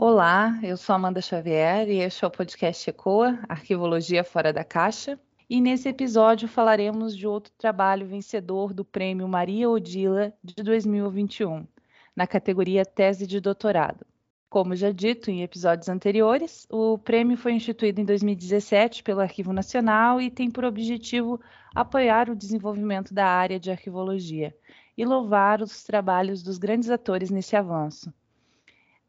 Olá, eu sou Amanda Xavier e este é o podcast ECOA, Arquivologia Fora da Caixa. E nesse episódio falaremos de outro trabalho vencedor do Prêmio Maria Odila de 2021, na categoria Tese de Doutorado. Como já dito em episódios anteriores, o prêmio foi instituído em 2017 pelo Arquivo Nacional e tem por objetivo apoiar o desenvolvimento da área de arquivologia e louvar os trabalhos dos grandes atores nesse avanço.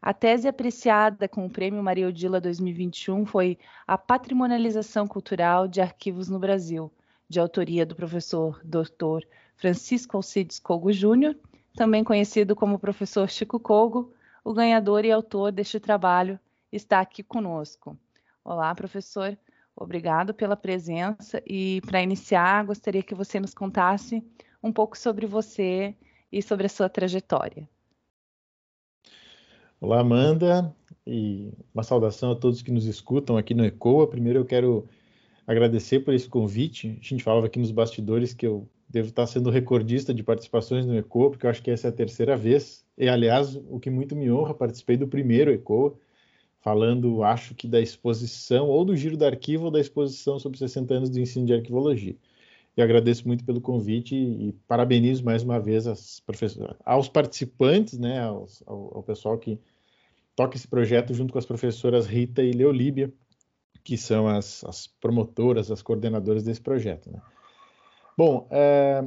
A tese apreciada com o Prêmio Maria Odila 2021 foi A Patrimonialização Cultural de Arquivos no Brasil, de autoria do professor Dr. Francisco Alcides Cogo Júnior, também conhecido como professor Chico Cogo. O ganhador e autor deste trabalho está aqui conosco. Olá, professor. Obrigado pela presença e para iniciar, gostaria que você nos contasse um pouco sobre você e sobre a sua trajetória. Olá, Amanda, e uma saudação a todos que nos escutam aqui no ECOA. Primeiro, eu quero agradecer por esse convite. A gente falava aqui nos bastidores que eu devo estar sendo recordista de participações no ECOA, porque eu acho que essa é a terceira vez. E, aliás, o que muito me honra, participei do primeiro ECOA, falando, acho que da exposição, ou do giro do arquivo, ou da exposição sobre 60 anos do ensino de arquivologia. E agradeço muito pelo convite e, parabenizo mais uma vez aos participantes, né, aos, ao, ao pessoal que toca esse projeto junto com as professoras Rita e Leolíbia, que são as, as promotoras, as coordenadoras desse projeto. Né? Bom, é,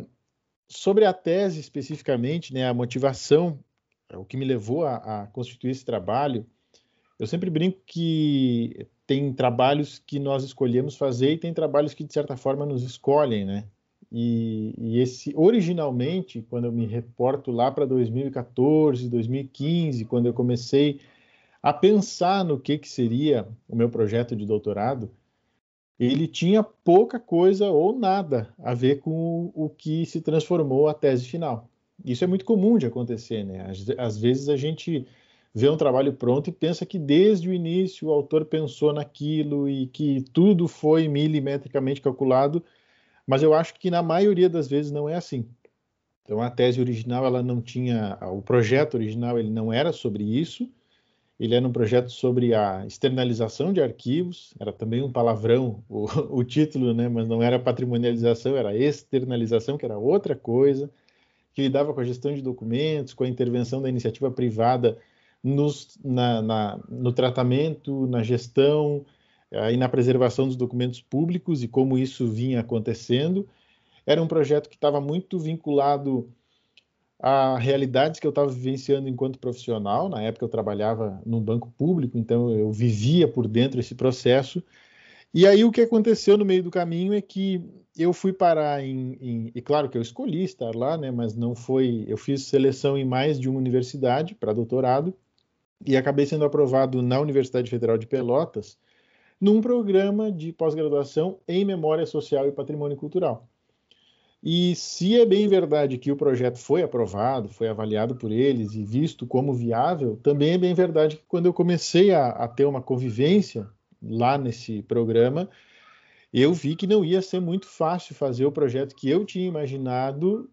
sobre a tese especificamente, né, a motivação, o que me levou a, a constituir esse trabalho, eu sempre brinco que tem trabalhos que nós escolhemos fazer e tem trabalhos que de certa forma nos escolhem, né? E, e, esse originalmente, quando eu me reporto lá para 2014, 2015, quando eu comecei a pensar no que, que seria o meu projeto de doutorado, ele tinha pouca coisa ou nada a ver com o, que se transformou a tese final. Isso é muito comum de acontecer, né? Às, às vezes a gente vê um trabalho pronto e pensa que desde o início o autor pensou naquilo e que tudo foi milimetricamente calculado, mas eu acho que na maioria das vezes não é assim. Então a tese original ela não tinha, o projeto original ele não era sobre isso, ele era um projeto sobre a externalização de arquivos, era também um palavrão o, o título, né? mas não era patrimonialização, era externalização, que era outra coisa, que lidava com a gestão de documentos, com a intervenção da iniciativa privada nos, na, na, no tratamento, na gestão e na preservação dos documentos públicos e como isso vinha acontecendo. Era um projeto que estava muito vinculado a realidades que eu estava vivenciando enquanto profissional. Na época eu trabalhava num banco público, então eu vivia por dentro esse processo. E aí o que aconteceu no meio do caminho é que eu fui parar em, em, e claro que eu escolhi estar lá, né? Mas não foi. Eu fiz seleção em mais de uma universidade para doutorado e acabei sendo aprovado na Universidade Federal de Pelotas num programa de pós-graduação em memória social e patrimônio cultural. E se é bem verdade que o projeto foi aprovado, foi avaliado por eles e visto como viável, também é bem verdade que quando eu comecei a, a ter uma convivência lá nesse programa, eu vi que não ia ser muito fácil fazer o projeto que eu tinha imaginado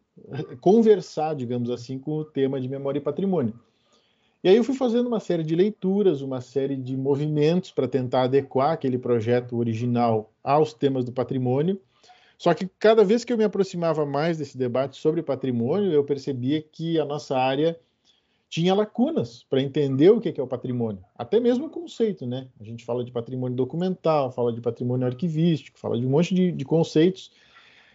conversar, digamos assim, com o tema de memória e patrimônio. E aí eu fui fazendo uma série de leituras, uma série de movimentos para tentar adequar aquele projeto original aos temas do patrimônio. Só que cada vez que eu me aproximava mais desse debate sobre patrimônio, eu percebia que a nossa área tinha lacunas para entender o que é o patrimônio, até mesmo o conceito, né? A gente fala de patrimônio documental, fala de patrimônio arquivístico, fala de um monte de, de conceitos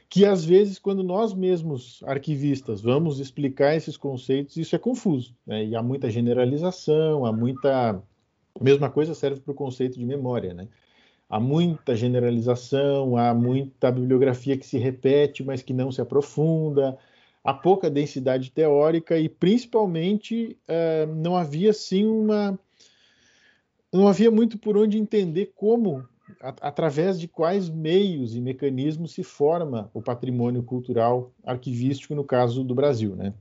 que às vezes, quando nós mesmos arquivistas vamos explicar esses conceitos, isso é confuso, né? E há muita generalização, há muita mesma coisa serve para o conceito de memória, né? há muita generalização, há muita bibliografia que se repete, mas que não se aprofunda, há pouca densidade teórica e, principalmente, uh, não havia sim uma. Não havia muito por onde entender como, através de quais meios e mecanismos se forma o patrimônio cultural arquivístico, no caso do Brasil. Né?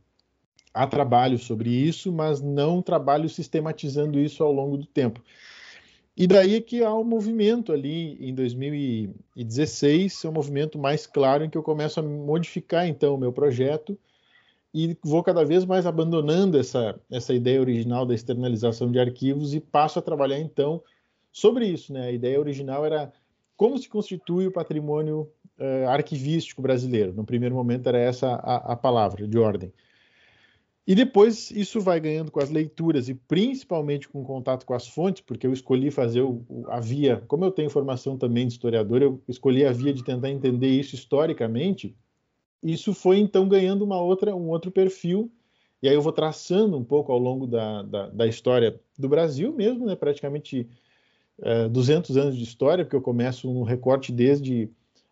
Há trabalho sobre isso, mas não trabalho sistematizando isso ao longo do tempo. E daí é que há um movimento ali em 2016, é um movimento mais claro em que eu começo a modificar então o meu projeto e vou cada vez mais abandonando essa, essa ideia original da externalização de arquivos e passo a trabalhar então sobre isso. Né? A ideia original era como se constitui o patrimônio uh, arquivístico brasileiro. No primeiro momento era essa a, a palavra de ordem. E depois isso vai ganhando com as leituras e principalmente com o contato com as fontes, porque eu escolhi fazer o, a via, como eu tenho formação também de historiador, eu escolhi a via de tentar entender isso historicamente. Isso foi então ganhando uma outra, um outro perfil, e aí eu vou traçando um pouco ao longo da, da, da história do Brasil mesmo, né, praticamente é, 200 anos de história, porque eu começo um recorte desde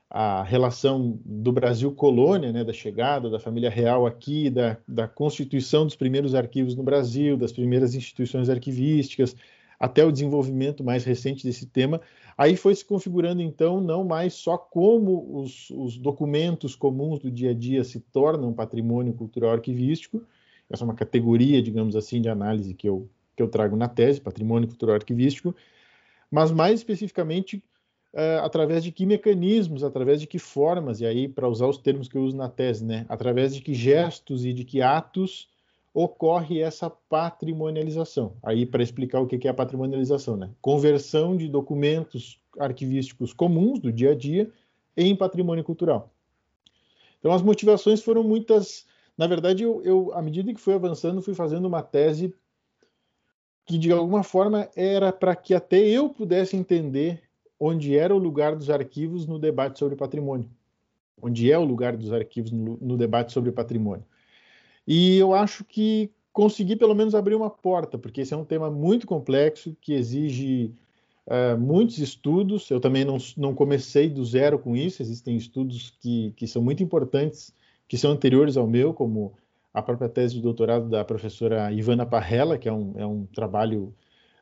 a relação do Brasil colônia, né, da chegada da família real aqui, da, da constituição dos primeiros arquivos no Brasil, das primeiras instituições arquivísticas, até o desenvolvimento mais recente desse tema, aí foi se configurando então não mais só como os, os documentos comuns do dia a dia se tornam patrimônio cultural arquivístico, essa é uma categoria, digamos assim, de análise que eu, que eu trago na tese, patrimônio cultural arquivístico, mas mais especificamente uh, através de que mecanismos, através de que formas, e aí, para usar os termos que eu uso na tese, né, através de que gestos e de que atos ocorre essa patrimonialização. Aí, para explicar o que é a patrimonialização, né? Conversão de documentos arquivísticos comuns do dia a dia em patrimônio cultural. Então, as motivações foram muitas. Na verdade, eu, eu à medida que fui avançando, fui fazendo uma tese que, de alguma forma, era para que até eu pudesse entender onde era o lugar dos arquivos no debate sobre patrimônio. Onde é o lugar dos arquivos no, no debate sobre patrimônio. E eu acho que consegui pelo menos abrir uma porta, porque esse é um tema muito complexo, que exige uh, muitos estudos. Eu também não, não comecei do zero com isso, existem estudos que, que são muito importantes, que são anteriores ao meu, como a própria tese de doutorado da professora Ivana Parrella, que é um, é um trabalho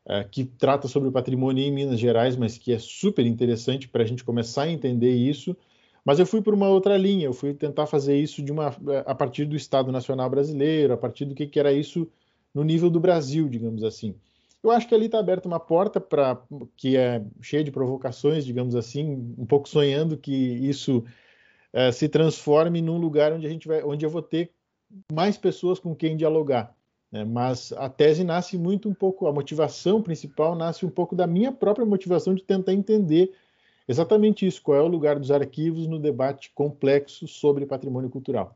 é, que trata sobre o patrimônio em Minas Gerais, mas que é super interessante para a gente começar a entender isso. Mas eu fui por uma outra linha, eu fui tentar fazer isso de uma, a partir do Estado Nacional Brasileiro, a partir do que, que era isso no nível do Brasil, digamos assim. Eu acho que ali está aberta uma porta para que é cheia de provocações, digamos assim, um pouco sonhando que isso é, se transforme num lugar onde a gente vai, onde eu vou ter mais pessoas com quem dialogar. Né? Mas a tese nasce muito um pouco, a motivação principal nasce um pouco da minha própria motivação de tentar entender exatamente isso, qual é o lugar dos arquivos no debate complexo sobre patrimônio cultural.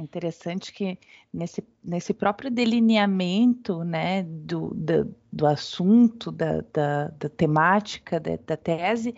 Interessante que nesse, nesse próprio delineamento né, do, do, do assunto, da, da, da temática da, da, tese,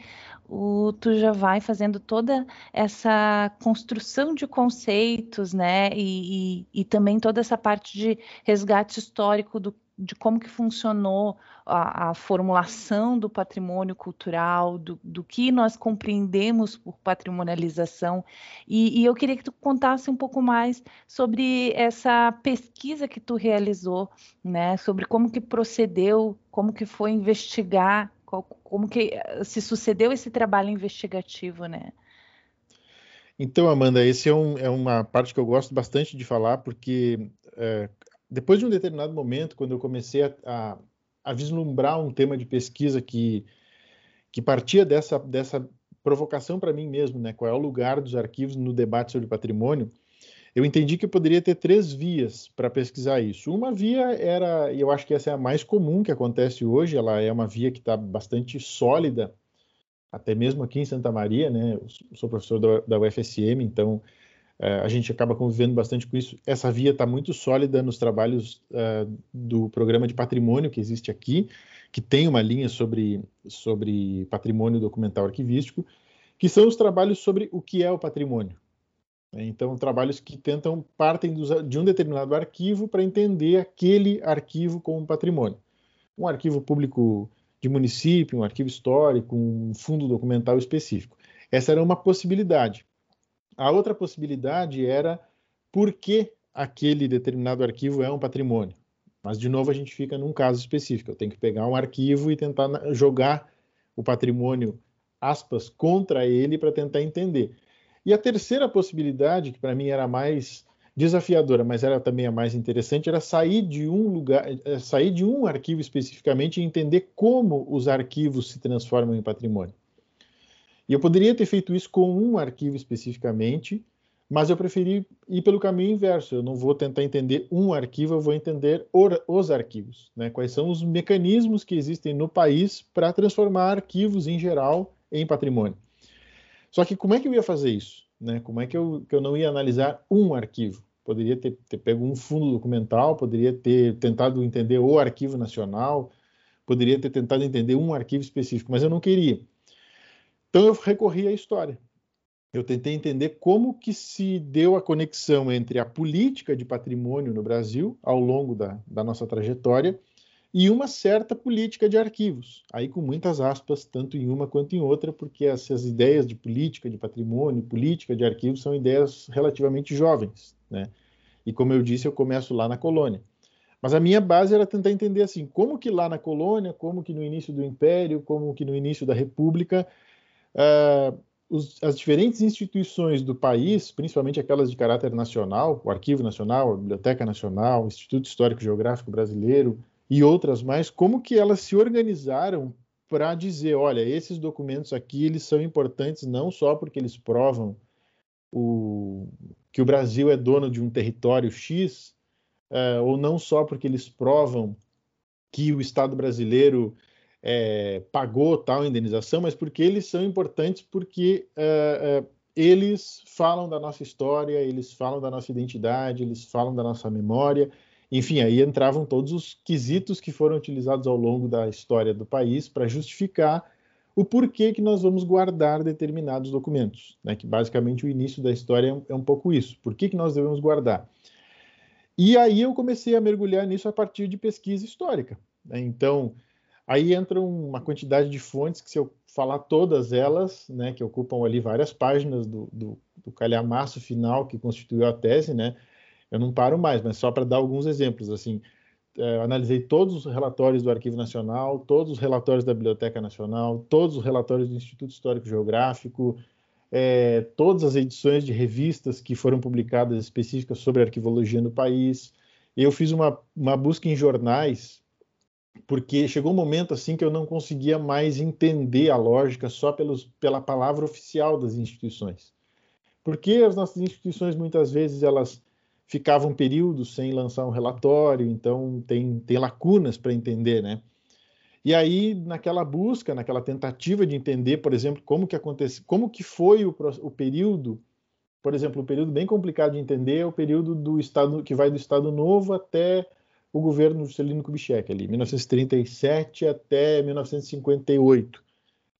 o, tu já vai fazendo toda essa construção de conceitos, né, e, e, e também toda essa parte de resgate histórico do de como que funcionou a, a formulação do patrimônio cultural, do, do, que nós compreendemos por patrimonialização. E, e, eu queria que tu contasse um pouco mais sobre essa pesquisa que tu realizou, né? Sobre como que procedeu, como que foi investigar, qual, como que se sucedeu esse trabalho investigativo, né? Então, Amanda, esse é, um, é, uma parte que eu gosto bastante de falar, porque é, depois de um determinado momento, quando eu comecei a, a, a vislumbrar um tema de pesquisa que, que partia dessa, dessa provocação para mim mesmo, né? Qual é o lugar dos arquivos no debate sobre patrimônio? Eu entendi que eu poderia ter três vias para pesquisar isso. Uma via era, e eu acho que essa é a mais comum que acontece hoje, ela é uma via que está bastante sólida, até mesmo aqui em Santa Maria, né? Eu sou professor da, UFSM, então a gente acaba convivendo bastante com isso. Essa via está muito sólida nos trabalhos uh, do programa de patrimônio que existe aqui, que tem uma linha sobre, sobre patrimônio documental arquivístico, que são os trabalhos sobre o que é o patrimônio. Então, trabalhos que tentam, partem dos, de um determinado arquivo para entender aquele arquivo como patrimônio. Um arquivo público de município, um arquivo histórico, um fundo documental específico. Essa era uma possibilidade. A outra possibilidade era por que aquele determinado arquivo é um patrimônio. Mas, de novo, a gente fica num caso específico. Eu tenho que pegar um arquivo e tentar jogar o patrimônio, aspas, contra ele para tentar entender. E a terceira possibilidade, que para mim era mais desafiadora, mas era também a mais interessante, era sair de um lugar, eh, sair de um arquivo especificamente e entender como os arquivos se transformam em patrimônio. E eu poderia ter feito isso com um arquivo especificamente, Mas eu preferi ir pelo caminho inverso. Eu não vou tentar entender um arquivo, eu vou entender os arquivos. Né? Quais são os mecanismos que existem no país para transformar arquivos em geral em patrimônio. Só que como é que eu ia fazer isso? Né? Como é que eu, que eu não ia analisar um arquivo? Poderia ter, ter pego um fundo documental, poderia ter tentado entender o arquivo nacional, poderia ter tentado entender um arquivo específico, mas eu não queria. Então eu recorri à história eu tentei entender como que se deu a conexão entre a política de patrimônio no Brasil ao longo da, da nossa trajetória e uma certa política de arquivos, aí com muitas aspas, tanto em uma quanto em outra, porque essas ideias de política de patrimônio, política de arquivos são ideias relativamente jovens, né? E como eu disse, eu começo lá na colônia. Mas a minha base era tentar entender assim, como que lá na colônia, como que no início do Império, como que no início da República, uh, os, as diferentes instituições do país, principalmente aquelas de caráter nacional, o Arquivo Nacional, a Biblioteca Nacional, o Instituto Histórico Geográfico Brasileiro e outras mais, como que elas se organizaram para dizer, olha, esses documentos aqui eles são importantes não só porque eles provam o, que o Brasil é dono de um território X, uh, ou não só porque eles provam que o Estado brasileiro é, pagou tal indenização, mas porque eles são importantes porque é, é, eles falam da nossa história, eles falam da nossa identidade, eles falam da nossa memória. Enfim, aí entravam todos os quesitos que foram utilizados ao longo da história do país para justificar o porquê que nós vamos guardar determinados documentos, né? que basicamente o início da história é um pouco isso. Por que, que nós devemos guardar? E aí eu comecei a mergulhar nisso a partir de pesquisa histórica. Né? Então, Aí entra uma quantidade de fontes que, se eu falar todas elas, né, que ocupam ali várias páginas do, do, do calhamaço final que constituiu a tese, né, eu não paro mais, mas só para dar alguns exemplos, assim, é, analisei todos os relatórios do Arquivo Nacional, todos os relatórios da Biblioteca Nacional, todos os relatórios do Instituto Histórico Geográfico, é, todas as edições de revistas que foram publicadas específicas sobre arquivologia no país. Eu fiz uma, uma busca em jornais porque chegou um momento assim que eu não conseguia mais entender a lógica só pelos, pela palavra oficial das instituições. Porque as nossas instituições muitas vezes elas ficavam períodos sem lançar um relatório, então tem, tem lacunas para entender, né? E aí naquela busca, naquela tentativa de entender, por exemplo, como que acontece, como que foi o, o período, por exemplo, um período bem complicado de entender é o período do estado que vai do Estado Novo até o governo Juscelino Kubitschek, ali, 1937 até 1958,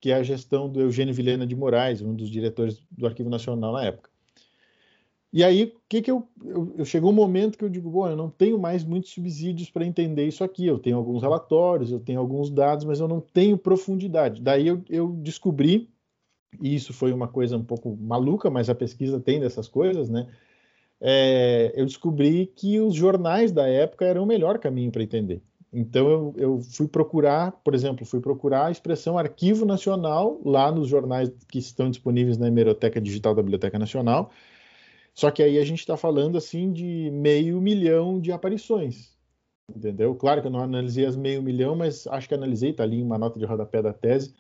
que é a gestão do Eugênio Vilhena de Moraes, um dos diretores do Arquivo Nacional na época. E aí, que que eu, eu, eu, chegou um momento que eu digo, bom, eu não tenho mais muitos subsídios para entender isso aqui. Eu tenho alguns relatórios, eu tenho alguns dados, mas eu não tenho profundidade. Daí eu, eu descobri, e isso foi uma coisa um pouco maluca, mas a pesquisa tem dessas coisas, né? É, eu descobri que os jornais da época eram o melhor caminho para entender. Então eu, eu, fui procurar, por exemplo, fui procurar a expressão Arquivo Nacional lá nos jornais que estão disponíveis na hemeroteca digital da Biblioteca Nacional. Só que aí a gente está falando assim de meio milhão de aparições, entendeu? Claro que eu não analisei as meio milhão, mas acho que analisei, está ali uma nota de rodapé da tese.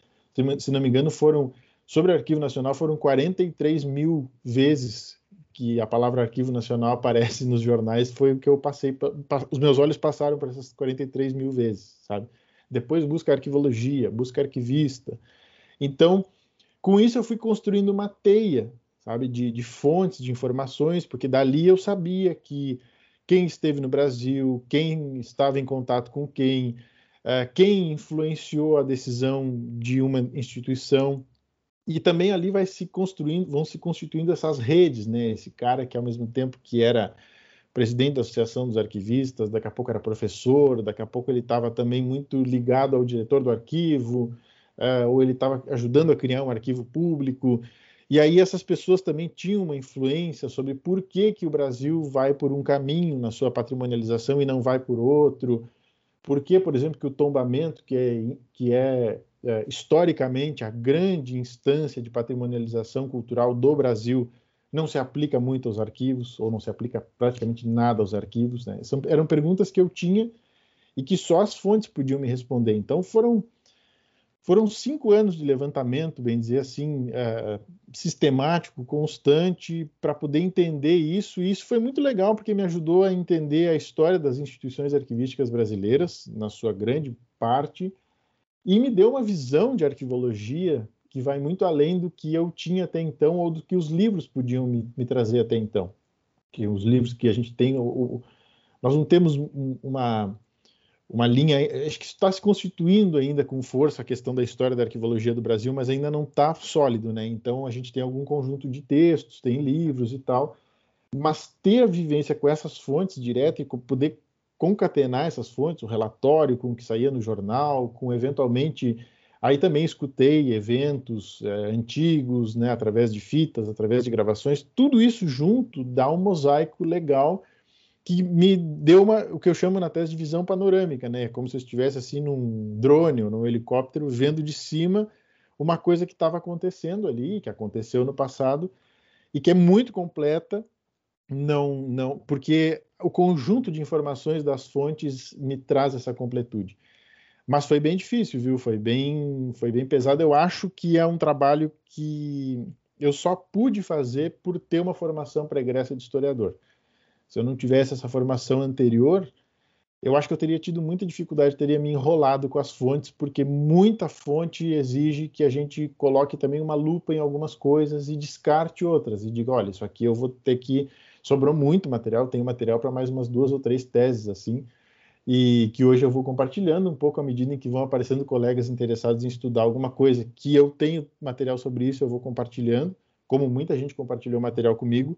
Se não me engano, foram sobre o Arquivo Nacional foram 43 mil vezes que a palavra Arquivo Nacional aparece nos jornais foi o que eu passei, os meus olhos passaram por essas 43 mil vezes, sabe? Depois busca arquivologia, busca arquivista. Então, com isso eu fui construindo uma teia, sabe, de, de fontes, de informações, porque dali eu sabia que quem esteve no Brasil, quem estava em contato com quem, uh, quem influenciou a decisão de uma instituição, e também ali vai se construindo, vão se constituindo essas redes, né? Esse cara que ao mesmo tempo que era presidente da Associação dos Arquivistas, daqui a pouco era professor, daqui a pouco ele estava também muito ligado ao diretor do arquivo, uh, ou ele estava ajudando a criar um arquivo público. E aí essas pessoas também tinham uma influência sobre por que, que o Brasil vai por um caminho na sua patrimonialização e não vai por outro. Por que, por exemplo, que o tombamento, que é, que é é, historicamente, a grande instância de patrimonialização cultural do Brasil não se aplica muito aos arquivos, ou não se aplica praticamente nada aos arquivos. Né? São, eram perguntas que eu tinha e que só as fontes podiam me responder. Então foram foram cinco anos de levantamento, bem dizer assim, é, sistemático, constante, para poder entender isso. E isso foi muito legal, porque me ajudou a entender a história das instituições arquivísticas brasileiras, na sua grande parte, e me deu uma visão de arquivologia que vai muito além do que eu tinha até então ou do que os livros podiam me, me trazer até então. Que os livros que a gente tem, nós não temos uma uma linha, acho que está se constituindo ainda com força a questão da história da arquivologia do Brasil, mas ainda não está sólido, né? Então a gente tem algum conjunto de textos, tem livros e tal, mas ter a vivência com essas fontes direta e poder concatenar essas fontes, o relatório com o que saía no jornal, com eventualmente aí também escutei eventos é, antigos, né, através de fitas, através de gravações, tudo isso junto dá um mosaico legal que me deu uma, o que eu chamo na tese de visão panorâmica, né? Como se eu estivesse assim num drone ou num helicóptero vendo de cima uma coisa que estava acontecendo ali, que aconteceu no passado e que é muito completa, não, não, porque o conjunto de informações das fontes me traz essa completude. Mas foi bem difícil, viu? Foi bem, foi bem pesado. Eu acho que é um trabalho que eu só pude fazer por ter uma formação pregressa de historiador. Se eu não tivesse essa formação anterior, eu acho que eu teria tido muita dificuldade, teria me enrolado com as fontes, porque muita fonte exige que a gente coloque também uma lupa em algumas coisas e descarte outras. E diga, olha, isso aqui eu vou ter que. Sobrou muito material, tenho material para mais umas duas ou três teses, assim, e que hoje eu vou compartilhando um pouco à medida em que vão aparecendo colegas interessados em estudar alguma coisa que eu tenho material sobre isso, eu vou compartilhando, como muita gente compartilhou material comigo,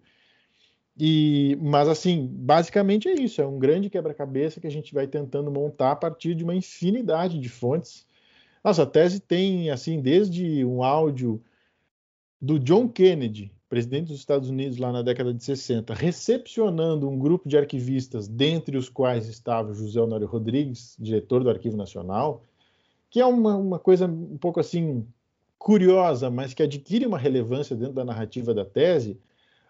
e, mas assim, basicamente é isso, é um grande quebra-cabeça que a gente vai tentando montar a partir de uma infinidade de fontes. Nossa, a tese tem assim desde um áudio do John Kennedy, presidente dos Estados Unidos lá na década de 60, recepcionando um grupo de arquivistas, dentre os quais estava José Honório Rodrigues, diretor do Arquivo Nacional, que é uma, uma coisa um pouco assim curiosa, mas que adquire uma relevância dentro da narrativa da tese,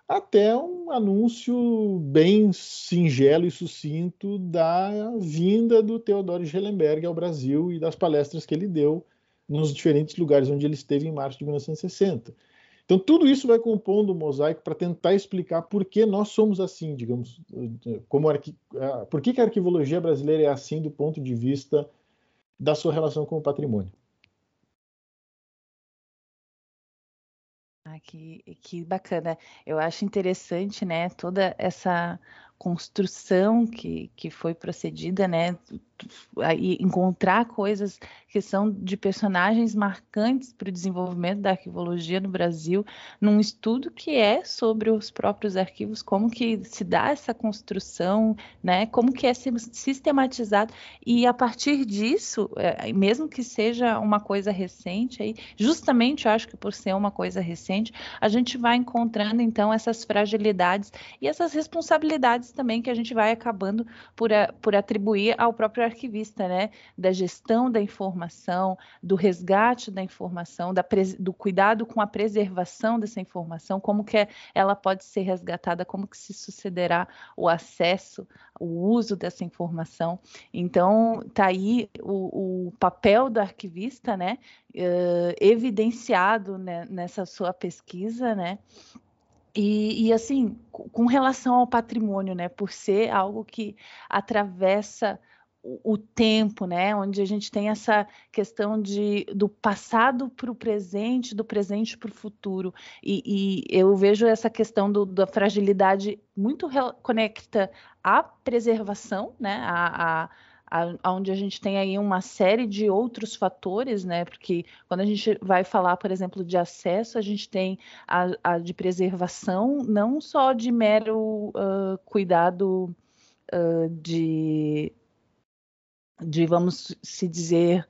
até um anúncio bem singelo e sucinto da vinda do Theodor Schellenberg ao Brasil e das palestras que ele deu nos diferentes lugares onde ele esteve em março de 1960. Então, tudo isso vai compondo o um mosaico para tentar explicar por que nós somos assim, digamos, como arqui... por que, que a arquivologia brasileira é assim do ponto de vista da sua relação com o patrimônio. Ah, que, que bacana. Eu acho interessante, né, toda essa construção que, que foi procedida, né? Aí encontrar coisas que são de personagens marcantes para o desenvolvimento da arquivologia no Brasil, num estudo que é sobre os próprios arquivos, como que se dá essa construção, né? Como que é sistematizado e a partir disso, é, mesmo que seja uma coisa recente, aí, justamente eu acho que por ser uma coisa recente, a gente vai encontrando então essas fragilidades e essas responsabilidades também que a gente vai acabando por, por atribuir ao próprio arquivista, né? Da gestão da informação, do resgate da informação, da do cuidado com a preservação dessa informação, como que ela pode ser resgatada, como que se sucederá o acesso, o uso dessa informação. Então, tá aí o, o papel do arquivista, né? Uh, evidenciado né, nessa sua pesquisa, né? E, e, assim, com relação ao patrimônio, né, por ser algo que atravessa o, tempo, né, onde a gente tem essa questão de do passado para o presente, do presente para o futuro, e, e, eu vejo essa questão do, da fragilidade muito conecta à preservação, né, a, a onde a gente tem aí uma série de outros fatores, né? Porque quando a gente vai falar, por exemplo, de acesso, a gente tem a, a de preservação, não só de mero uh, cuidado uh, de, de, vamos se dizer,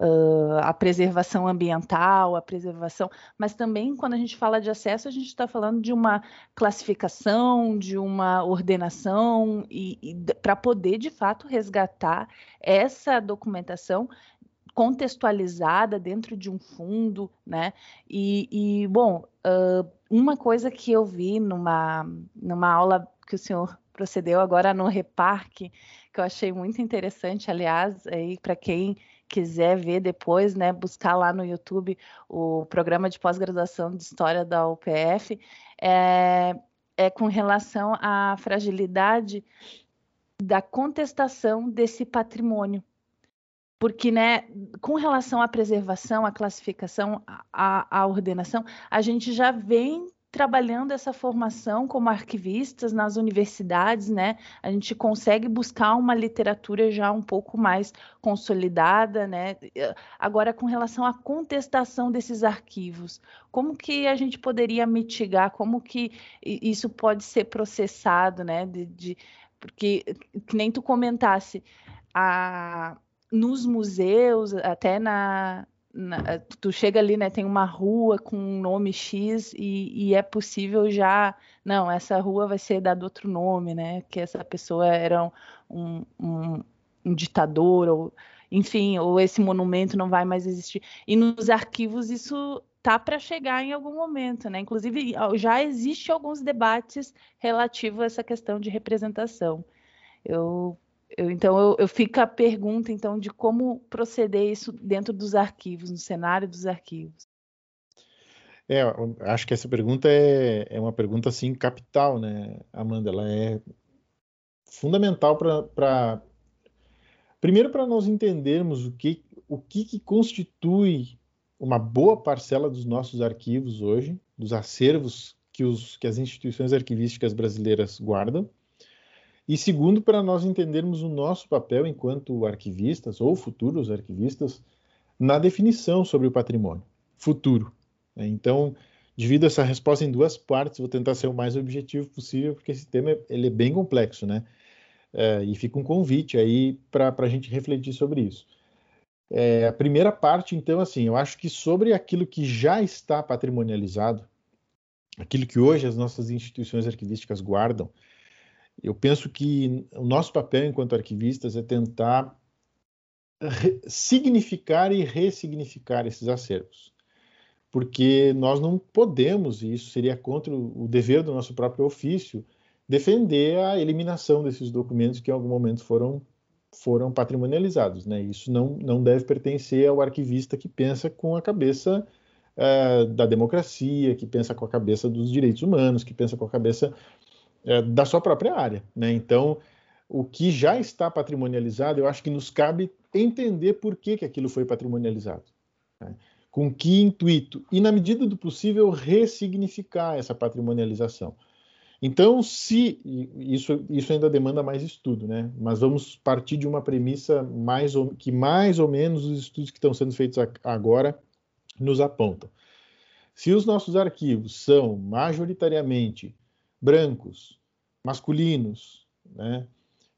uh, a preservação ambiental, a preservação, mas também quando a gente fala de acesso, a gente está falando de uma classificação, de uma ordenação, e, e para poder de fato resgatar essa documentação contextualizada dentro de um fundo, né? E, e bom, uh, uma coisa que eu vi numa, numa aula que o senhor procedeu agora no reparque, que eu achei muito interessante, aliás, aí para quem quiser ver depois, né, buscar lá no YouTube o programa de pós-graduação de História da UPF, é, é com relação à fragilidade da contestação desse patrimônio. Porque, né, com relação à preservação, à classificação, à, à ordenação, a gente já vem trabalhando essa formação como arquivistas nas universidades, né? A gente consegue buscar uma literatura já um pouco mais consolidada, né? Agora, com relação à contestação desses arquivos, como que a gente poderia mitigar? Como que isso pode ser processado, né? De, de porque que nem tu comentasse, a, nos museus, até na, na, eh, tu chega ali, né, tem uma rua com um nome X e, e, é possível já, não, essa rua vai ser dado outro nome, né, que essa pessoa era um, um, um ditador, ou enfim, ou esse monumento não vai mais existir. E nos arquivos isso tá para chegar em algum momento, né? Inclusive já existe alguns debates relativos a essa questão de representação. Eu eu, então, eu, eu fico a pergunta, então, de como proceder isso dentro dos arquivos, no cenário dos arquivos. É, acho que essa pergunta é, é uma pergunta, assim, capital, né, Amanda? Ela é fundamental para... Primeiro, para nós entendermos o que, o que, que constitui uma boa parcela dos nossos arquivos hoje, dos acervos que, os, que as instituições arquivísticas brasileiras guardam, e segundo, para nós entendermos o nosso papel enquanto arquivistas ou futuros arquivistas na definição sobre o patrimônio futuro. Né? Então, divido essa resposta em duas partes, vou tentar ser o mais objetivo possível, porque esse tema ele é bem complexo, né? É, e fica um convite aí para a gente refletir sobre isso. É, a primeira parte, então, assim, eu acho que sobre aquilo que já está patrimonializado, aquilo que hoje as nossas instituições arquivísticas guardam, eu penso que o nosso papel enquanto arquivistas é tentar significar e ressignificar esses acervos. Porque nós não podemos, e isso seria contra o dever do nosso próprio ofício, defender a eliminação desses documentos que em algum momento foram, foram patrimonializados. Né? Isso não, não deve pertencer ao arquivista que pensa com a cabeça uh, da democracia, que pensa com a cabeça dos direitos humanos, que pensa com a cabeça é, da sua própria área. Né? Então, o que já está patrimonializado, eu acho que nos cabe entender por que, que aquilo foi patrimonializado. Né? Com que intuito? E, na medida do possível, ressignificar essa patrimonialização. Então, se isso, isso ainda demanda mais estudo, né? Mas vamos partir de uma premissa mais ou, que mais ou menos os estudos que estão sendo feitos agora nos apontam. Se os nossos arquivos são majoritariamente brancos, masculinos, né?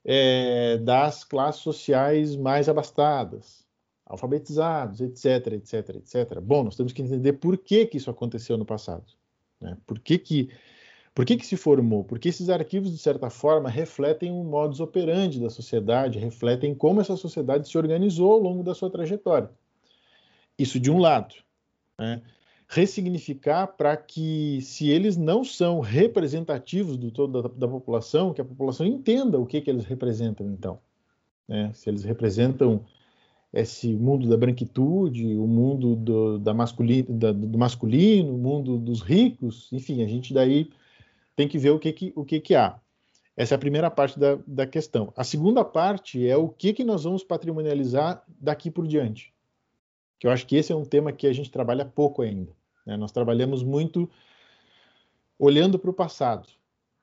É, das classes sociais mais abastadas, alfabetizados, etc, etc, etc. Bom, nós temos que entender por que, que isso aconteceu no passado. Né? Por que, que, por que, que se formou? Porque esses arquivos, de certa forma, refletem um modus operandi da sociedade, refletem como essa sociedade se organizou ao longo da sua trajetória. Isso de um lado. Né? Ressignificar para que, se eles não são representativos do todo da, da, população, que a população entenda o que, que eles representam, então. Né? Se eles representam esse mundo da branquitude, o mundo do, da da, do masculino, o mundo dos ricos, enfim, a gente daí tem que ver o que, que, o que, que há. Essa é a primeira parte da, da questão. A segunda parte é o que, que nós vamos patrimonializar daqui por diante que eu acho que esse é um tema que a gente trabalha pouco ainda. Né? Nós trabalhamos muito olhando para o passado.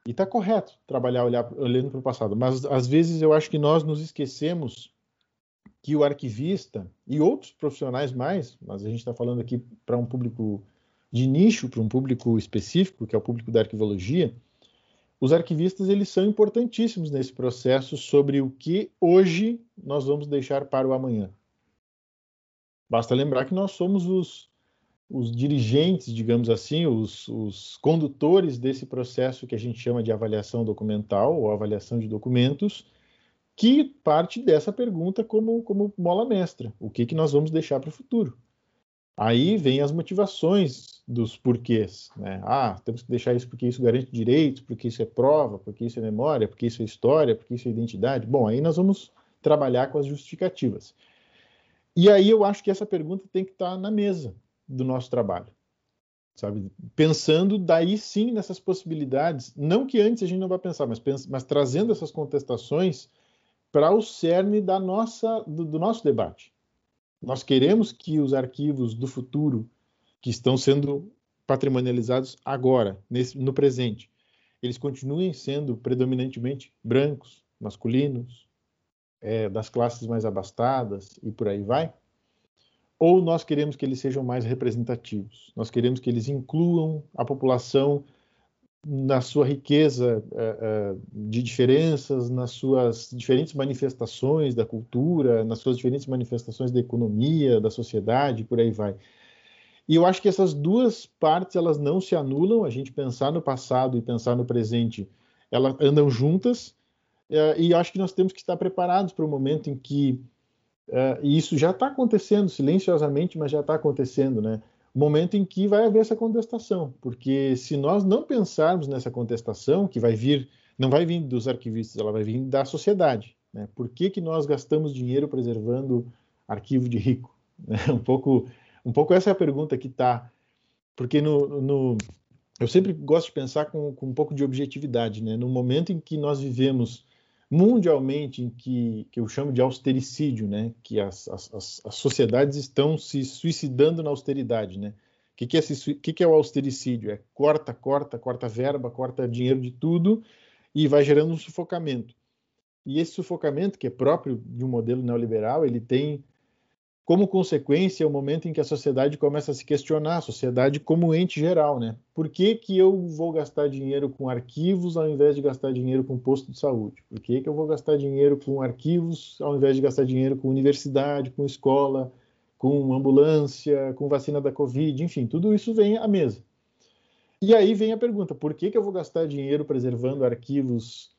E está correto trabalhar olhar, olhando para o passado, mas às vezes eu acho que nós nos esquecemos que o arquivista e outros profissionais mais, mas a gente está falando aqui para um público de nicho, para um público específico, que é o público da arquivologia, os arquivistas eles são importantíssimos nesse processo sobre o que hoje nós vamos deixar para o amanhã. Basta lembrar que nós somos os, os dirigentes, digamos assim, os, os, condutores desse processo que a gente chama de avaliação documental ou avaliação de documentos, que parte dessa pergunta como, como mola mestra: o que, que nós vamos deixar para o futuro? Aí vem as motivações dos porquês, né? Ah, temos que deixar isso porque isso garante direitos, porque isso é prova, porque isso é memória, porque isso é história, porque isso é identidade. Bom, aí nós vamos trabalhar com as justificativas. E aí eu acho que essa pergunta tem que estar na mesa do nosso trabalho, sabe? Pensando daí sim nessas possibilidades, não que antes a gente não vá pensar, mas, mas trazendo essas contestações para o cerne da nossa, do, do nosso debate. Nós queremos que os arquivos do futuro, que estão sendo patrimonializados agora, nesse, no presente, eles continuem sendo predominantemente brancos, masculinos, é, das classes mais abastadas e por aí vai? Ou nós queremos que eles sejam mais representativos? Nós queremos que eles incluam a população na sua riqueza uh, uh, de diferenças, nas suas diferentes manifestações da cultura, nas suas diferentes manifestações da economia, da sociedade, por aí vai. E eu acho que essas duas partes elas não se anulam. A gente pensar no passado e pensar no presente, elas andam juntas. Uh, e acho que nós temos que estar preparados para o momento em que e isso já está acontecendo silenciosamente, mas já está acontecendo, né? momento em que vai haver essa contestação, porque se nós não pensarmos nessa contestação, que vai vir, não vai vir dos arquivistas, ela vai vir da sociedade. Né? Por que, que nós gastamos dinheiro preservando arquivo de rico? Né? Um pouco, um pouco essa é a pergunta que está, porque no, no, eu sempre gosto de pensar com, com um pouco de objetividade, né? No momento em que nós vivemos mundialmente em que, que eu chamo de austericídio, né? que as, as, as sociedades estão se suicidando na austeridade. Né? O que, que, é, que, que é o austericídio? É corta, corta, corta verba, corta dinheiro de tudo e vai gerando um sufocamento. E esse sufocamento, que é próprio de um modelo neoliberal, ele tem como consequência, é o momento em que a sociedade começa a se questionar, a sociedade como ente geral, né? Por que, que eu vou gastar dinheiro com arquivos ao invés de gastar dinheiro com posto de saúde? Por que, que eu vou gastar dinheiro com arquivos ao invés de gastar dinheiro com universidade, com escola, com ambulância, com vacina da Covid? Enfim, tudo isso vem à mesa. E aí vem a pergunta: por que, que eu vou gastar dinheiro preservando arquivos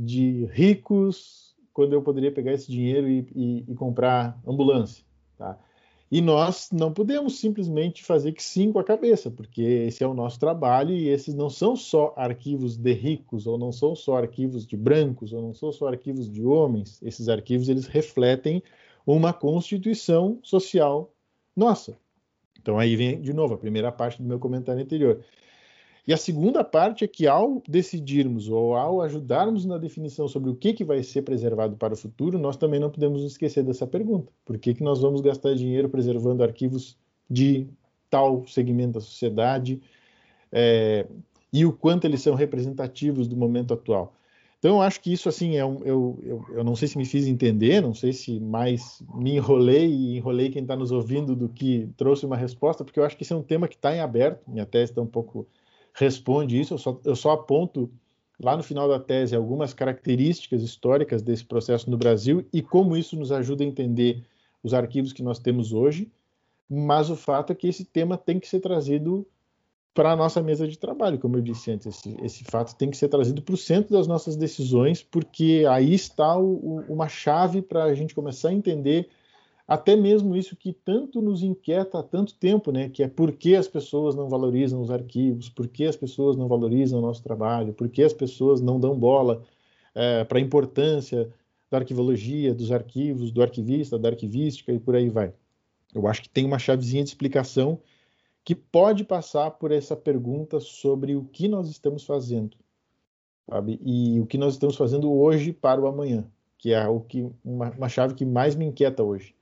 de ricos quando eu poderia pegar esse dinheiro e, e, e comprar ambulância? Tá? E nós não podemos simplesmente fazer que sim com a cabeça, porque esse é o nosso trabalho e esses não são só arquivos de ricos, ou não são só arquivos de brancos, ou não são só arquivos de homens. Esses arquivos eles refletem uma constituição social nossa. Então aí vem de novo a primeira parte do meu comentário anterior. E a segunda parte é que, ao decidirmos ou ao ajudarmos na definição sobre o que, que vai ser preservado para o futuro, nós também não podemos esquecer dessa pergunta. Por que, que nós vamos gastar dinheiro preservando arquivos de tal segmento da sociedade é, e o quanto eles são representativos do momento atual? Então, eu acho que isso, assim, é um, eu, eu, eu não sei se me fiz entender, não sei se mais me enrolei e enrolei quem está nos ouvindo do que trouxe uma resposta, porque eu acho que esse é um tema que está em aberto, minha tese está um pouco responde isso, eu só, eu só aponto lá no final da tese algumas características históricas desse processo no Brasil e como isso nos ajuda a entender os arquivos que nós temos hoje, mas o fato é que esse tema tem que ser trazido para a nossa mesa de trabalho, como eu disse antes, esse, esse fato tem que ser trazido para o centro das nossas decisões, porque aí está o, o, uma chave para a gente começar a entender até mesmo isso que tanto nos inquieta há tanto tempo, né? Que é por que as pessoas não valorizam os arquivos, por que as pessoas não valorizam o nosso trabalho, por que as pessoas não dão bola é, para a importância da arquivologia, dos arquivos, do arquivista, da arquivística e por aí vai. Eu acho que tem uma chavezinha de explicação que pode passar por essa pergunta sobre o que nós estamos fazendo, sabe? E o que nós estamos fazendo hoje para o amanhã, que é o que uma, uma chave que mais me inquieta hoje.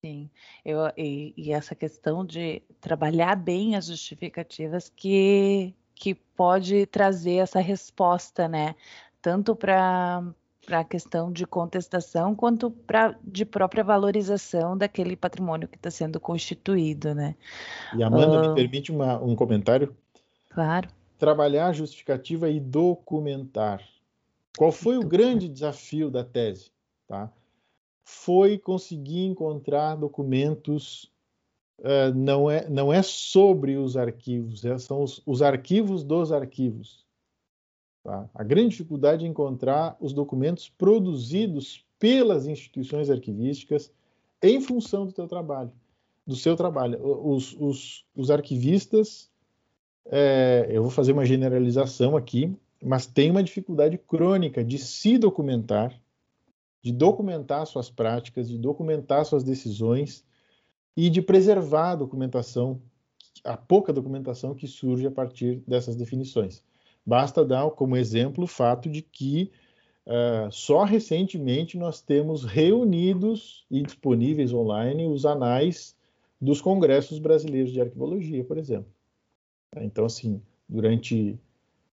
Sim, eu, e, e essa questão de trabalhar bem as justificativas que, que pode trazer essa resposta, né? Tanto para a questão de contestação quanto para de própria valorização daquele patrimônio que está sendo constituído, né? E Amanda, uh, me permite uma, um comentário? Claro. Trabalhar a justificativa e documentar. Qual foi o grande desafio da tese? Tá? Foi conseguir encontrar documentos. Uh, não, é, não é sobre os arquivos, é, são os, os, arquivos dos arquivos. Tá? A grande dificuldade é encontrar os documentos produzidos pelas instituições arquivísticas em função do teu trabalho. do seu trabalho. Os, os, os arquivistas, é, eu vou fazer uma generalização aqui, mas tem uma dificuldade crônica de se documentar, de documentar suas práticas, de documentar suas decisões e de preservar a documentação, a pouca documentação que surge a partir dessas definições. Basta dar como exemplo o fato de que uh, só recentemente nós temos reunidos e disponíveis online os anais dos congressos brasileiros de arquivologia, por exemplo. Então, assim, durante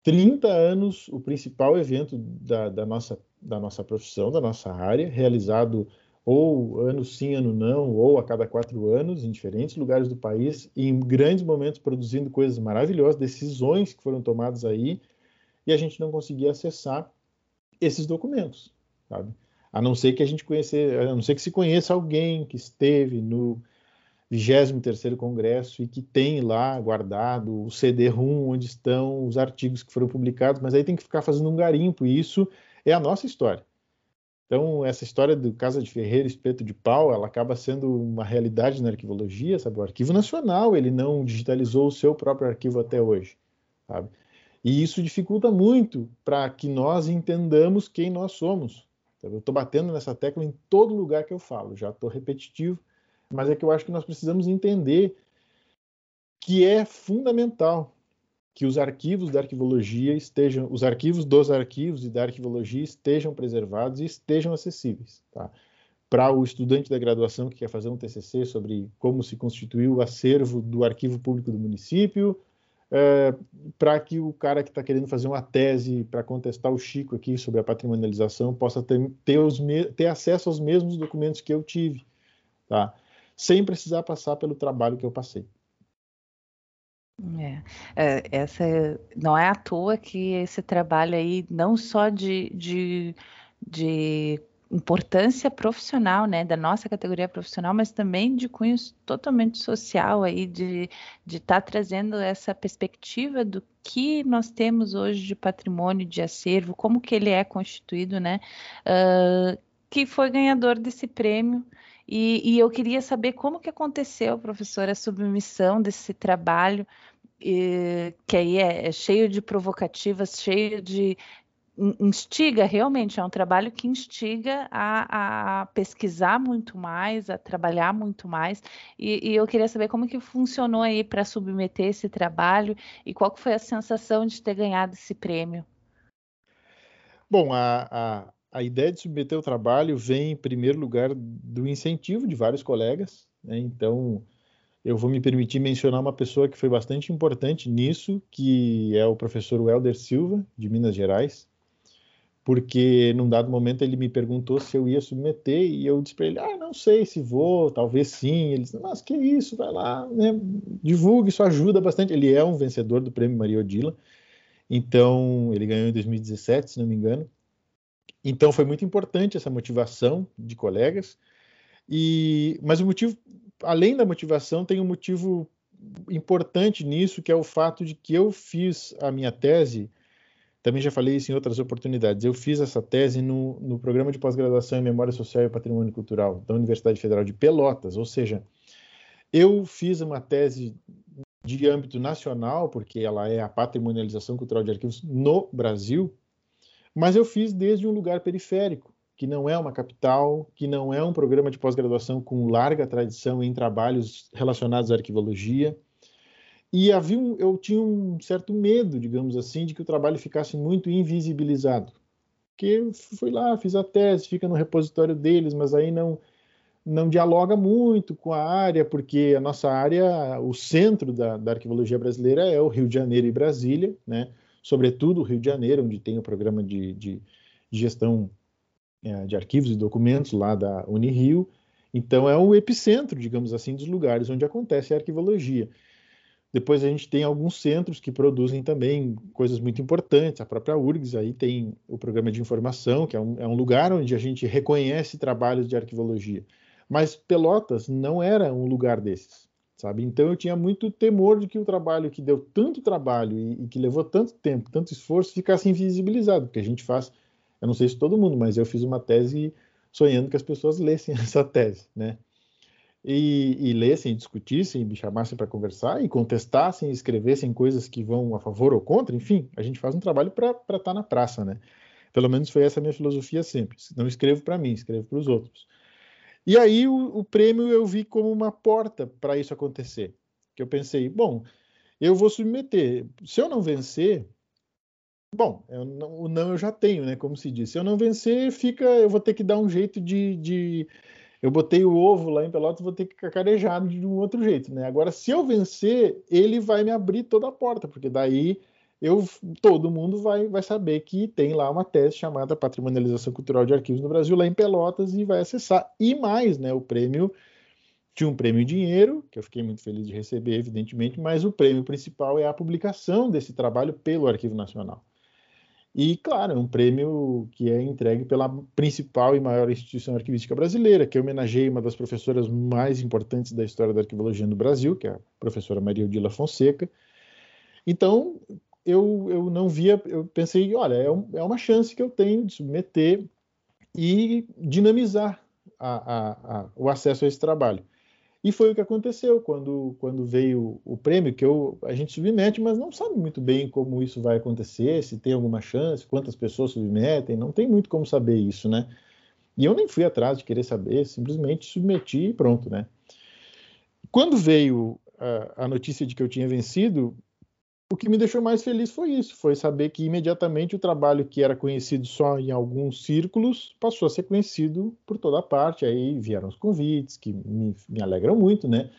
30 anos, o principal evento da, da, nossa, da nossa profissão, da nossa área, realizado ou ano sim, ano não, ou a cada quatro anos, em diferentes lugares do país, em grandes momentos produzindo coisas maravilhosas, decisões que foram tomadas aí, e a gente não conseguia acessar esses documentos, sabe? A não ser que a gente conhecer, a não ser que se conheça alguém que esteve no 23º Congresso e que tem lá guardado o CD-ROM onde estão os artigos que foram publicados, mas aí tem que ficar fazendo um garimpo, e isso é a nossa história. Então, essa história do Casa de Ferreira, Espeto de Pau, ela acaba sendo uma realidade na arquivologia, sabe? O Arquivo Nacional, ele não digitalizou o seu próprio arquivo até hoje, sabe? E isso dificulta muito para que nós entendamos quem nós somos. Sabe? Eu estou batendo nessa tecla em todo lugar que eu falo, já estou repetitivo, mas é que eu acho que nós precisamos entender que é fundamental que os arquivos da arquivologia estejam, os arquivos dos arquivos e da arquivologia estejam preservados e estejam acessíveis, tá? Para o estudante da graduação que quer fazer um TCC sobre como se constituiu o acervo do arquivo público do município, é, para que o cara que está querendo fazer uma tese para contestar o Chico aqui sobre a patrimonialização possa ter, ter, os, ter acesso aos mesmos documentos que eu tive, tá? Sem precisar passar pelo trabalho que eu passei. É, é, essa não é à toa que esse trabalho aí, não só de, de, de importância profissional, né, da nossa categoria profissional, mas também de cunho totalmente social aí, de estar tá trazendo essa perspectiva do que nós temos hoje de patrimônio, de acervo, como que ele é constituído, né, uh, que foi ganhador desse prêmio. E, e, eu queria saber como que aconteceu, professora, a submissão desse trabalho, e, que aí é, é, cheio de provocativas, cheio de instiga realmente, é um trabalho que instiga a, a pesquisar muito mais, a trabalhar muito mais, e, e eu queria saber como que funcionou aí para submeter esse trabalho e qual foi a sensação de ter ganhado esse prêmio. Bom, a, a a ideia de submeter o trabalho vem, em primeiro lugar, do incentivo de vários colegas. Né? Então, eu vou me permitir mencionar uma pessoa que foi bastante importante nisso, que é o professor Welder Silva, de Minas Gerais, porque num dado momento ele me perguntou se eu ia submeter e eu disse para ele, ah, não sei se vou, talvez sim. Ele disse, mas que isso, vai lá, né? divulgue, isso ajuda bastante. Ele é um vencedor do Prêmio Maria Odila, então ele ganhou em 2017, se não me engano. Então foi muito importante essa motivação de colegas. E mas o motivo, além da motivação, tem um motivo importante nisso, que é o fato de que eu fiz a minha tese, também já falei isso em outras oportunidades, eu fiz essa tese no, no programa de pós-graduação em Memória Social e Patrimônio Cultural da Universidade Federal de Pelotas, ou seja, eu fiz uma tese de âmbito nacional, porque ela é a patrimonialização cultural de arquivos no Brasil, mas eu fiz desde um lugar periférico, que não é uma capital, que não é um programa de pós-graduação com larga tradição em trabalhos relacionados à arquivologia. E havia um, eu tinha um certo medo, digamos assim, de que o trabalho ficasse muito invisibilizado. Porque fui lá, fiz a tese, fica no repositório deles, mas aí não não dialoga muito com a área, porque a nossa área, o centro da, da arquivologia brasileira é o Rio de Janeiro e Brasília, né? sobretudo o Rio de Janeiro, onde tem o programa de, de, gestão de arquivos e documentos lá da Unirio. Então, é o epicentro, digamos assim, dos lugares onde acontece a arquivologia. Depois a gente tem alguns centros que produzem também coisas muito importantes. A própria URGS aí tem o programa de informação, que é um, é um lugar onde a gente reconhece trabalhos de arquivologia. Mas Pelotas não era um lugar desses sabe? Então eu tinha muito temor de que o trabalho que deu tanto trabalho e, e, que levou tanto tempo, tanto esforço, ficasse invisibilizado, porque a gente faz, eu não sei se todo mundo, mas eu fiz uma tese sonhando que as pessoas lessem essa tese, né? e, e lessem, discutissem, me chamassem para conversar e contestassem, escrevessem coisas que vão a favor ou contra, enfim, a gente faz um trabalho para estar tá na praça, né? Pelo menos foi essa a minha filosofia sempre. Não escrevo para mim, escrevo para os outros. E aí o, o, prêmio eu vi como uma porta para isso acontecer. Que eu pensei, bom, eu vou submeter. Se eu não vencer, bom, não, o não eu já tenho, né? Como se diz. Se eu não vencer, fica, eu vou ter que dar um jeito de, de eu botei o ovo lá em Pelotas, vou ter que cacarejar de um outro jeito, né? Agora, se eu vencer, ele vai me abrir toda a porta, porque daí eu, todo mundo vai, vai saber que tem lá uma tese chamada Patrimonialização Cultural de Arquivos no Brasil, lá em Pelotas, e vai acessar. E mais, né? O prêmio tinha um prêmio em dinheiro, que eu fiquei muito feliz de receber, evidentemente, mas o prêmio principal é a publicação desse trabalho pelo Arquivo Nacional. E, claro, é um prêmio que é entregue pela principal e maior instituição arquivística brasileira, que homenageia uma das professoras mais importantes da história da arquivologia no Brasil, que é a professora Maria Odila Fonseca. Então, eu, eu não via, eu pensei, olha, é, um, é uma chance que eu tenho de submeter e dinamizar a, a, a, o acesso a esse trabalho. E foi o que aconteceu quando, quando veio o prêmio, que eu, a gente submete, mas não sabe muito bem como isso vai acontecer, se tem alguma chance, quantas pessoas submetem, não tem muito como saber isso, né? E eu nem fui atrás de querer saber, simplesmente submeti e pronto, né? Quando veio a, a notícia de que eu tinha vencido, o que me deixou mais feliz foi isso, foi saber que imediatamente o trabalho que era conhecido só em alguns círculos passou a ser conhecido por toda parte. Aí vieram os convites, que me, me alegram muito, né?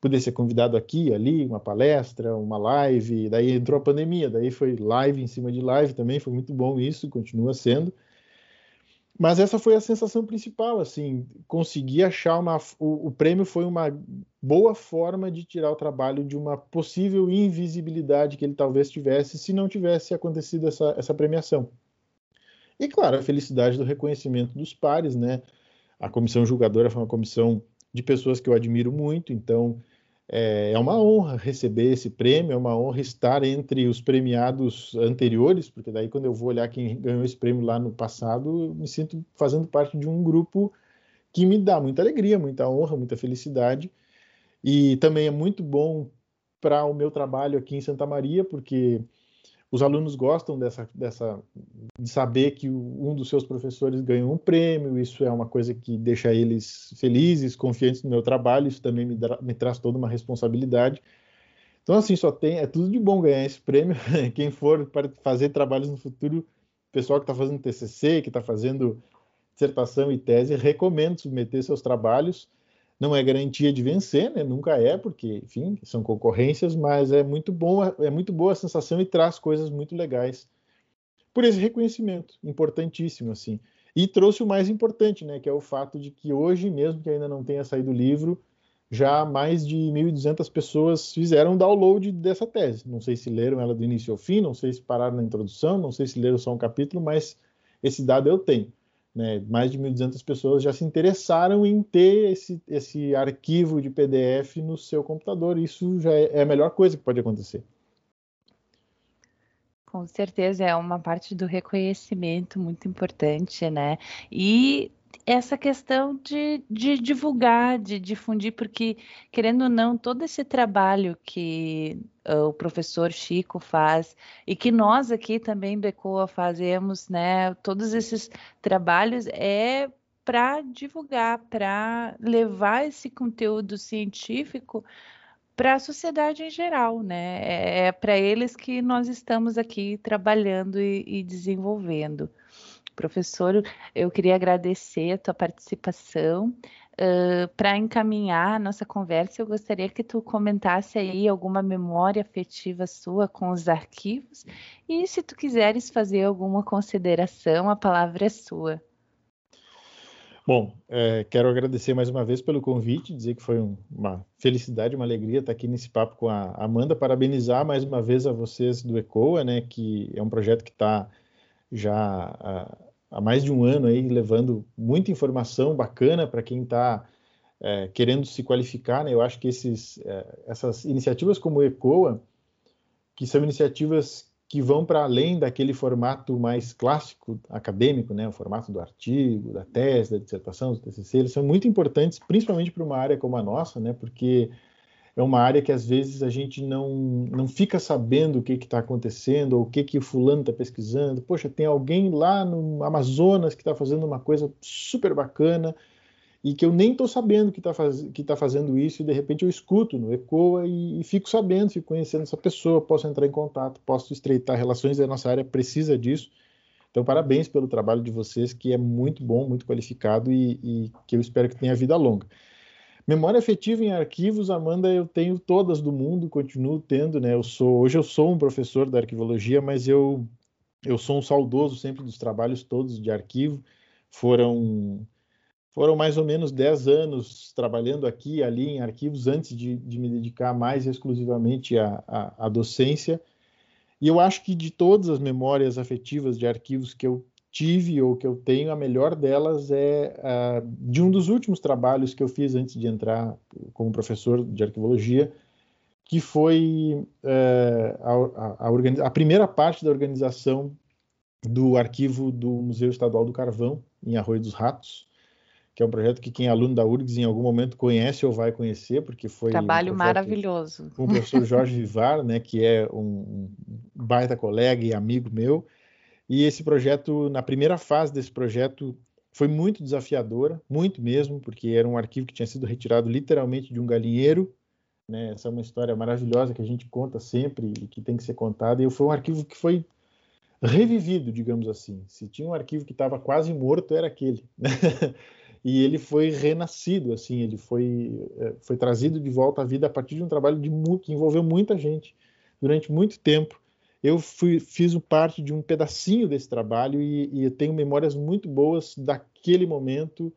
Poder ser convidado aqui, ali, uma palestra, uma live, daí entrou a pandemia, daí foi live em cima de live também, foi muito bom isso, continua sendo. Mas essa foi a sensação principal, assim, conseguir achar uma. O, o, prêmio foi uma boa forma de tirar o trabalho de uma possível invisibilidade que ele talvez tivesse se não tivesse acontecido essa, essa premiação. E, claro, a felicidade do reconhecimento dos pares, né? A comissão julgadora foi uma comissão de pessoas que eu admiro muito, então é, é uma honra receber esse prêmio, é uma honra estar entre os premiados anteriores, porque daí quando eu vou olhar quem ganhou esse prêmio lá no passado, eu me sinto fazendo parte de um grupo que me dá muita alegria, muita honra, muita felicidade. E também é muito bom para o meu trabalho aqui em Santa Maria, porque os alunos gostam dessa, dessa de saber que um dos seus professores ganhou um prêmio, isso é uma coisa que deixa eles felizes, confiantes no meu trabalho, isso também me, me traz toda uma responsabilidade. Então, assim, só tem, é tudo de bom ganhar esse prêmio. Quem for para fazer trabalhos no futuro, pessoal que está fazendo TCC, que está fazendo dissertação e tese, recomendo submeter seus trabalhos não é garantia de vencer, né? Nunca é, porque, enfim, são concorrências, mas é muito bom, é muito boa a sensação e traz coisas muito legais por esse reconhecimento, importantíssimo, assim. E trouxe o mais importante, né? Que é o fato de que hoje, mesmo que ainda não tenha saído o livro, já mais de 1.200 pessoas fizeram download dessa tese. Não sei se leram ela do início ao fim, não sei se pararam na introdução, não sei se leram só um capítulo, mas esse dado eu tenho. Né, mais de 1.200 pessoas já se interessaram em ter esse, esse arquivo de PDF no seu computador. Isso já é, é a melhor coisa que pode acontecer. Com certeza é uma parte do reconhecimento muito importante, né? E essa questão de, de divulgar, de difundir, porque, querendo ou não, todo esse trabalho que uh, o professor Chico faz e que nós aqui também do ECOA fazemos, né? Todos esses trabalhos é para divulgar, para levar esse conteúdo científico para a sociedade em geral, né? É, é para eles que nós estamos aqui trabalhando e, e desenvolvendo. Professor, eu queria agradecer a tua participação. Uh, para encaminhar a nossa conversa, eu gostaria que tu comentasse aí alguma memória afetiva sua com os arquivos e se tu quiseres fazer alguma consideração, a palavra é sua. Bom, é, quero agradecer mais uma vez pelo convite, dizer que foi um, uma felicidade, uma alegria estar aqui nesse papo com a Amanda, parabenizar mais uma vez a vocês do ECOA, né, que é um projeto que está já há, mais de um ano aí levando muita informação bacana para quem está é, querendo se qualificar. Né? Eu acho que esses, é, essas iniciativas como o ECOA, que são iniciativas que vão para além daquele formato mais clássico acadêmico, né, o formato do artigo, da tese, da dissertação, do TCC, eles são muito importantes, principalmente para uma área como a nossa, né, porque é uma área que às vezes a gente não, não fica sabendo o que está acontecendo, ou o que, que o fulano está pesquisando. Poxa, tem alguém lá no Amazonas que está fazendo uma coisa super bacana, e que eu nem estou sabendo que está faz, tá fazendo isso, e de repente eu escuto no ECOA e, e, fico sabendo, fico conhecendo essa pessoa, posso entrar em contato, posso estreitar relações, a nossa área precisa disso. Então, parabéns pelo trabalho de vocês, que é muito bom, muito qualificado e, e que eu espero que tenha vida longa. Memória afetiva em arquivos, Amanda, eu tenho todas do mundo, continuo tendo, né? Eu sou, hoje eu sou um professor da arquivologia, mas eu eu sou um saudoso sempre dos trabalhos todos de arquivo. Foram foram mais ou menos 10 anos trabalhando aqui e ali em arquivos antes de, de me dedicar mais exclusivamente à, à, à, docência. E eu acho que de todas as memórias afetivas de arquivos que eu tive ou que eu tenho, a melhor delas é uh, de um dos últimos trabalhos que eu fiz antes de entrar como professor de arquivologia, que foi uh, a, a, a primeira parte da organização do arquivo do Museu Estadual do Carvão, em Arroio dos Ratos que é um projeto que quem é aluno da URGS em algum momento conhece ou vai conhecer, porque foi trabalho um maravilhoso com o professor Jorge Vivar, né, que é um, baita colega e amigo meu. E esse projeto, na primeira fase desse projeto, foi muito desafiadora, muito mesmo, porque era um arquivo que tinha sido retirado literalmente de um galinheiro. Né? Essa é uma história maravilhosa que a gente conta sempre e que tem que ser contada. E foi um arquivo que foi revivido, digamos assim. Se tinha um arquivo que estava quase morto, era aquele. Né? e ele foi renascido, assim, ele foi, é, foi trazido de volta à vida a partir de um trabalho de, que envolveu muita gente durante muito tempo. Eu fui, fiz parte de um pedacinho desse trabalho e, e tenho memórias muito boas daquele momento.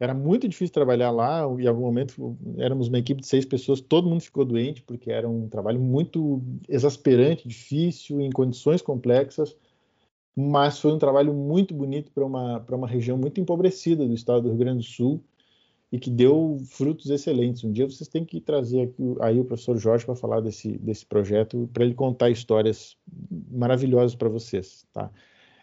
Era muito difícil trabalhar lá, em algum momento éramos uma equipe de seis pessoas, todo mundo ficou doente, porque era um trabalho muito exasperante, difícil, em condições complexas mas foi um trabalho muito bonito para uma, uma região muito empobrecida do estado do Rio Grande do Sul e que deu frutos excelentes. Um dia vocês têm que trazer aqui, aí o professor Jorge para falar desse, desse projeto, para ele contar histórias maravilhosas para vocês. Tá?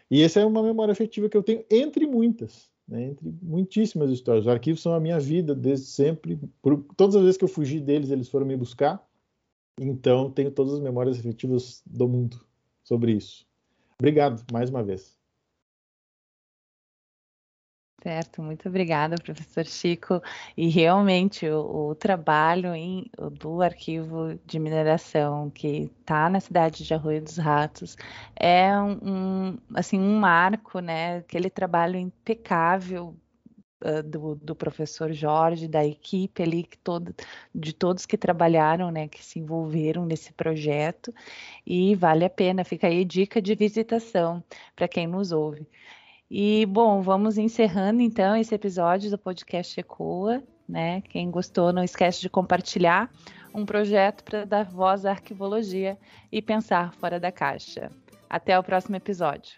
E essa é uma memória afetiva que eu tenho entre muitas, né? entre muitíssimas histórias. Os arquivos são a minha vida desde sempre. Por, todas as vezes que eu fugi deles, eles foram me buscar. Então, tenho todas as memórias afetivas do mundo sobre isso. Obrigado mais uma vez. Certo, muito obrigada, professor Chico. E realmente o, o trabalho em, do arquivo de mineração que está na cidade de Arroio dos Ratos é um, assim um marco, né? Aquele trabalho impecável do, do, professor Jorge, da equipe ali, que todo, de todos que trabalharam, né, que se envolveram nesse projeto, e vale a pena, fica aí dica de visitação para quem nos ouve. E, bom, vamos encerrando então esse episódio do podcast Ecoa, né? Quem gostou, não esquece de compartilhar um projeto para dar voz à arquivologia e pensar fora da caixa. Até o próximo episódio.